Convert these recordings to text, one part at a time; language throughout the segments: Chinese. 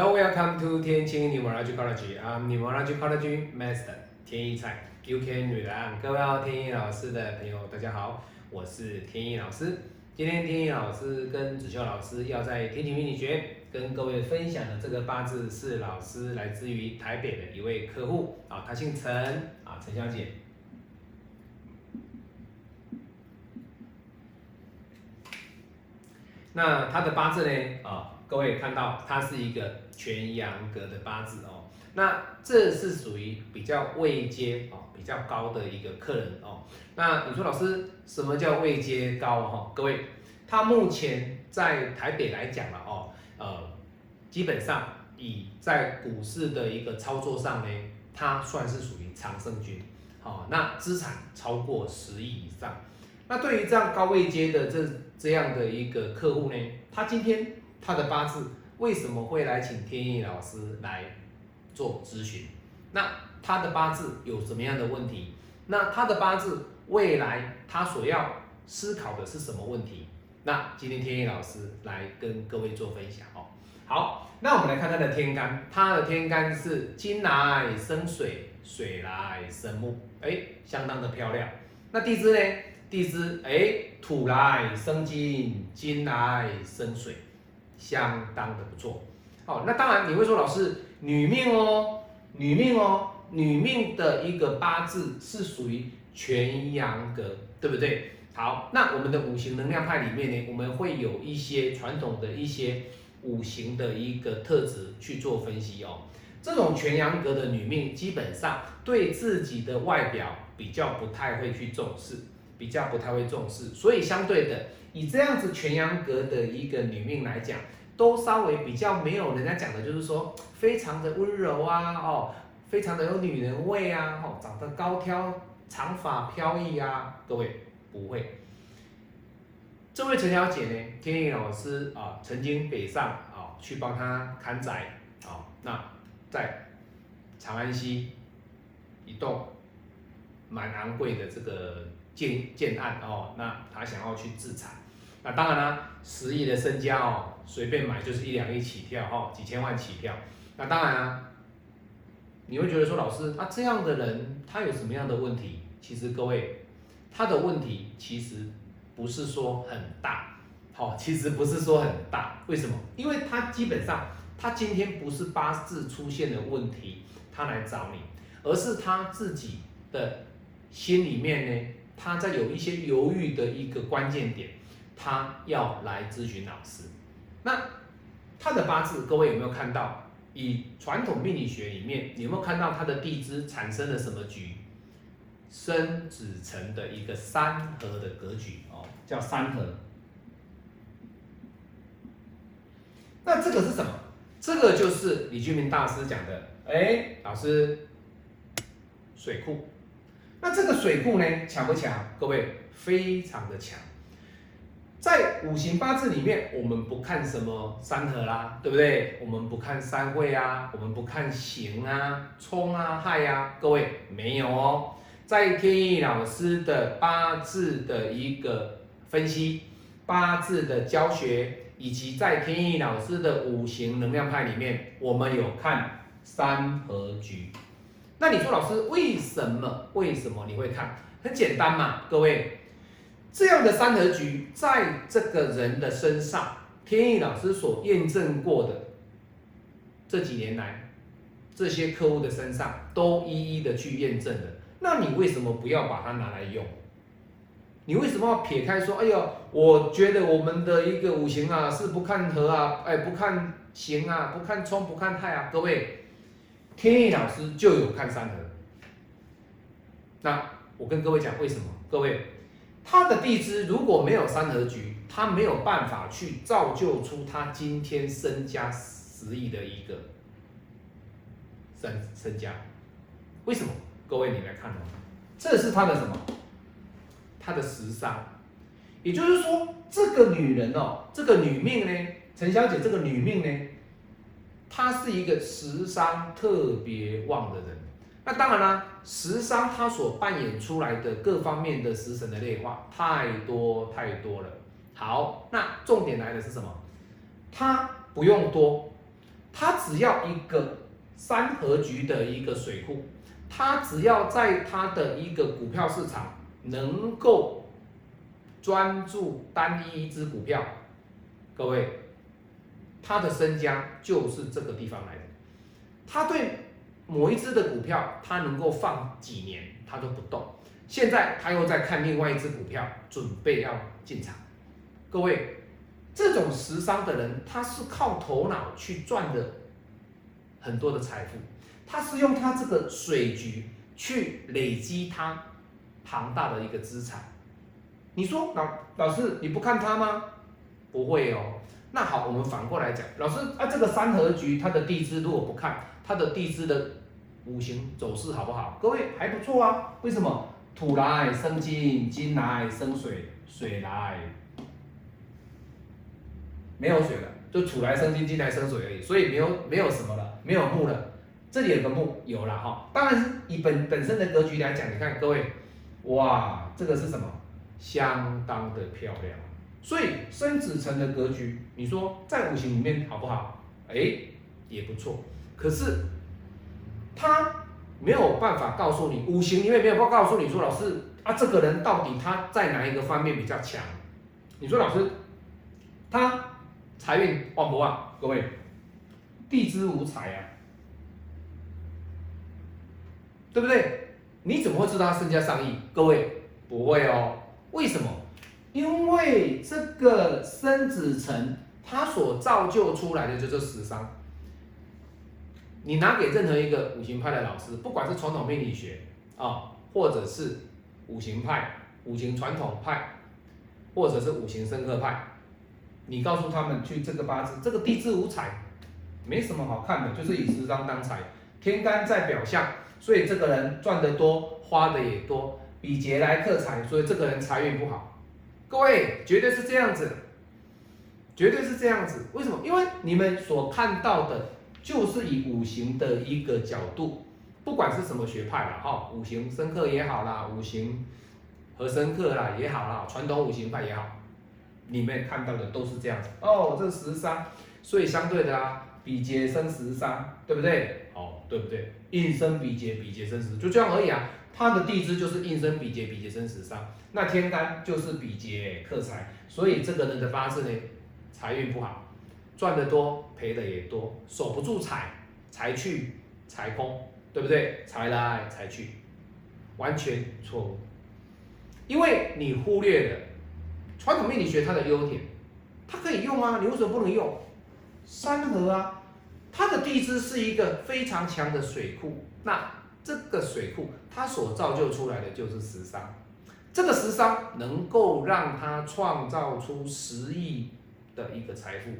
Hello, welcome to 天晴 Numerology. I'm Numerology Master 天一菜 UK 女郎。各位好，天一老师的朋友，大家好，我是天一老师。今天天一老师跟子秋老师要在天晴命理学跟各位分享的这个八字是老师来自于台北的一位客户啊，他姓陈啊，陈小姐。那他的八字呢啊？各位看到，他是一个全阳格的八字哦。那这是属于比较位阶哦，比较高的一个客人哦。那你说老师，什么叫位阶高哈？各位，他目前在台北来讲了哦，呃，基本上以在股市的一个操作上呢，他算是属于常胜军。好，那资产超过十亿以上。那对于这样高位阶的这这样的一个客户呢，他今天。他的八字为什么会来请天意老师来做咨询？那他的八字有什么样的问题？那他的八字未来他所要思考的是什么问题？那今天天意老师来跟各位做分享哦。好，那我们来看他的天干，他的天干是金来生水，水来生木，哎，相当的漂亮。那地支呢？地支哎，土来生金，金来生水。相当的不错，好，那当然你会说老师女命哦，女命哦，女命的一个八字是属于全阳格，对不对？好，那我们的五行能量派里面呢，我们会有一些传统的一些五行的一个特质去做分析哦。这种全阳格的女命，基本上对自己的外表比较不太会去重视，比较不太会重视，所以相对的。以这样子全阳格的一个女命来讲，都稍微比较没有人家讲的，就是说非常的温柔啊，哦，非常的有女人味啊，哦，长得高挑，长发飘逸啊，各位不会。这位陈小姐呢，天意老师啊，曾经北上啊，去帮她看宅啊，那在长安西一栋蛮昂贵的这个。建建案哦，那她想要去自产，那当然啦，十亿的身家哦，随便买就是一两亿起跳哦，几千万起跳。那当然啊，你会觉得说老师，那这样的人他有什么样的问题？其实各位，他的问题其实不是说很大，好，其实不是说很大。为什么？因为他基本上他今天不是八字出现的问题，他来找你，而是他自己的心里面呢。他在有一些犹豫的一个关键点，他要来咨询老师。那他的八字，各位有没有看到？以传统命理学里面，你有没有看到他的地支产生了什么局？生子辰的一个三合的格局哦，叫三合。那这个是什么？这个就是李俊明大师讲的。哎，老师，水库。那这个水库呢，强不强？各位，非常的强。在五行八字里面，我们不看什么三合啦，对不对？我们不看三会啊，我们不看刑啊、冲啊、害啊，各位没有哦。在天意老师的八字的一个分析、八字的教学，以及在天意老师的五行能量派里面，我们有看三合局。那你说老师为什么？为什么你会看？很简单嘛，各位，这样的三合局在这个人的身上，天意老师所验证过的这几年来，这些客户的身上都一一的去验证了。那你为什么不要把它拿来用？你为什么要撇开说？哎呦，我觉得我们的一个五行啊是不看合啊，哎不看刑啊，不看冲，不看太啊，各位。天意老师就有看三合，那我跟各位讲为什么？各位，他的地支如果没有三合局，他没有办法去造就出他今天身家十亿的一个身身家。为什么？各位你来看哦，这是他的什么？他的食伤，也就是说，这个女人哦，这个女命呢，陈小姐这个女命呢。她是一个食伤特别旺的人，那当然啦，食伤他所扮演出来的各方面的食神的内化太多太多了。好，那重点来的是什么？他不用多，他只要一个三合局的一个水库，他只要在他的一个股票市场能够专注单一一只股票，各位，他的身家就是这个地方来的。他对某一只的股票，它能够放几年，它都不动。现在他又在看另外一只股票，准备要进场。各位，这种时商的人，他是靠头脑去赚的很多的财富，他是用他这个水局去累积他庞大的一个资产。你说老老师你不看他吗？不会哦。那好，我们反过来讲，老师啊，这个三合局它的地支如果不看，它的地支的五行走势好不好？各位还不错啊。为什么？土来生金，金来生水，水来没有水了，就土来生金，金来生水而已。所以没有没有什么了，没有木了。这里有个木有了哈。当然是以本本身的格局来讲，你看各位，哇，这个是什么？相当的漂亮。所以生子辰的格局，你说在五行里面好不好？哎，也不错。可是他。没有办法告诉你，五行里面没有办法告诉你说，老师啊，这个人到底他在哪一个方面比较强？你说老师，他财运旺不旺？各位，地支无财啊，对不对？你怎么会知道他身家上亿？各位不会哦，为什么？因为这个生子辰，它所造就出来的就是食伤。你拿给任何一个五行派的老师，不管是传统命理学啊，或者是五行派、五行传统派，或者是五行生克派，你告诉他们去这个八字，这个地支五彩，没什么好看的，就是以食伤当财，天干在表象，所以这个人赚得多，花的也多，比劫来克财，所以这个人财运不好。各位，绝对是这样子，绝对是这样子。为什么？因为你们所看到的。就是以五行的一个角度，不管是什么学派啦，哈，五行深刻也好啦，五行和深刻啦也好啦，传统五行派也好，你们看到的都是这样子哦，这十三，所以相对的啊，比劫生十三，对不对？哦，对不对？应生比劫，比劫生十，就这样而已啊。他的地支就是应生比劫，比劫生十三，那天干就是比劫克财，所以这个人的八字呢，财运不好。赚得多，赔的也多，守不住财，财去财空，对不对？财来财去，完全错误。因为你忽略了传统命理学它的优点，它可以用啊，你为什么不能用？三合啊，它的地支是一个非常强的水库，那这个水库它所造就出来的就是食伤，这个食伤能够让它创造出十亿的一个财富。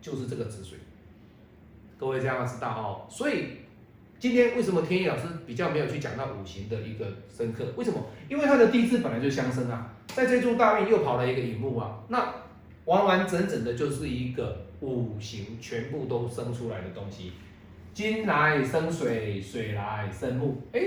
就是这个止水，各位这样知道哦。所以今天为什么天意老师比较没有去讲到五行的一个深刻？为什么？因为它的地支本来就相生啊，在这柱大运又跑了一个乙木啊，那完完整整的就是一个五行全部都生出来的东西。金来生水，水来生木，哎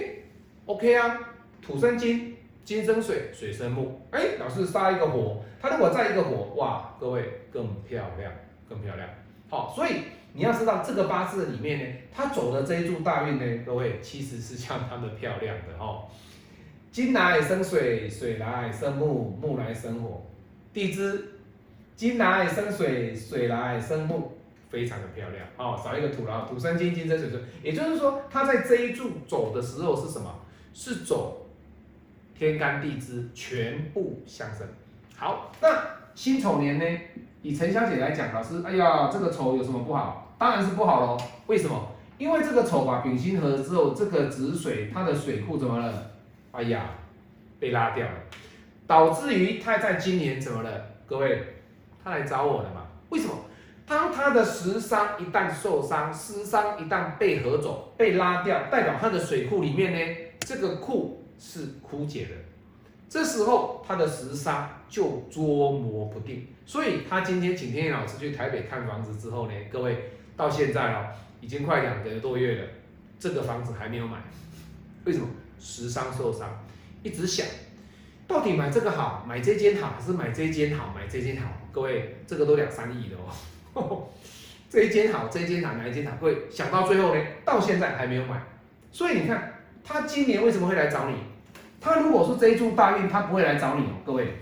，OK 啊，土生金，金生水，水生木，哎，老师杀一个火，它如果再一个火，哇，各位更漂亮。更漂亮，好，所以你要知道这个八字里面呢，它走的这一柱大运呢，各位其实是相当的漂亮的哦。金来生水，水来生木，木来生火，地支金来生水，水来生木，非常的漂亮哦。少一个土了，土生金，金生水，水，也就是说，它在这一柱走的时候是什么？是走天干地支全部相生。好，那辛丑年呢？以陈小姐来讲，老师，哎呀，这个丑有什么不好？当然是不好喽。为什么？因为这个丑把丙辛合之后，这个子水它的水库怎么了？哎呀，被拉掉了，导致于他在今年怎么了？各位，他来找我了嘛？为什么？当他的食伤一旦受伤，食伤一旦被合走、被拉掉，代表他的水库里面呢，这个库是枯竭的。这时候他的食伤就捉摸不定。所以他今天请天野老师去台北看房子之后呢，各位到现在哦，已经快两个多月了，这个房子还没有买，为什么？时伤受伤，一直想，到底买这个好，买这间好，还是买这间好，买这间好？各位，这个都两三亿的哦，这一间好，这一间好，哪一间好？各位想到最后呢，到现在还没有买，所以你看他今年为什么会来找你？他如果说这一注大运，他不会来找你哦，各位，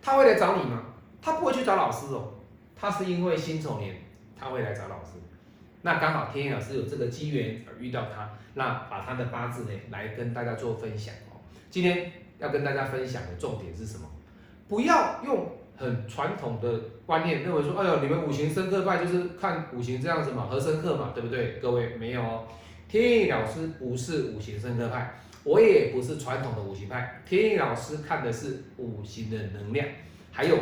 他会来找你吗？他不会去找老师哦，他是因为辛丑年他会来找老师，那刚好天野老师有这个机缘而遇到他，那把他的八字呢来跟大家做分享哦。今天要跟大家分享的重点是什么？不要用很传统的观念认为说，哎呦，你们五行生克派就是看五行这样子嘛，和生克嘛，对不对？各位没有哦，天意老师不是五行生克派，我也不是传统的五行派，天意老师看的是五行的能量，还有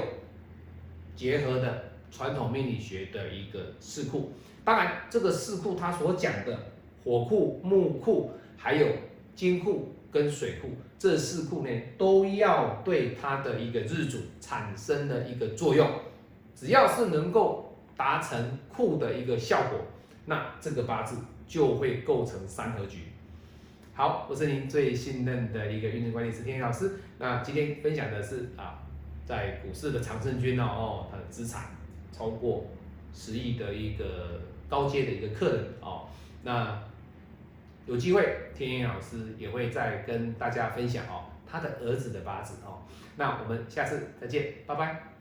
结合的传统命理学的一个四库。当然，这个四库它所讲的火库、木库，还有金库。跟水库这四库呢，都要对它的一个日主产生的一个作用，只要是能够达成库的一个效果，那这个八字就会构成三合局。好，我是您最信任的一个运动管理师天宇老师。那今天分享的是啊，在股市的长胜军哦哦，他的资产超过十亿的一个高阶的一个客人哦，那。有机会，天野老师也会再跟大家分享哦，他的儿子的八字哦。那我们下次再见，拜拜。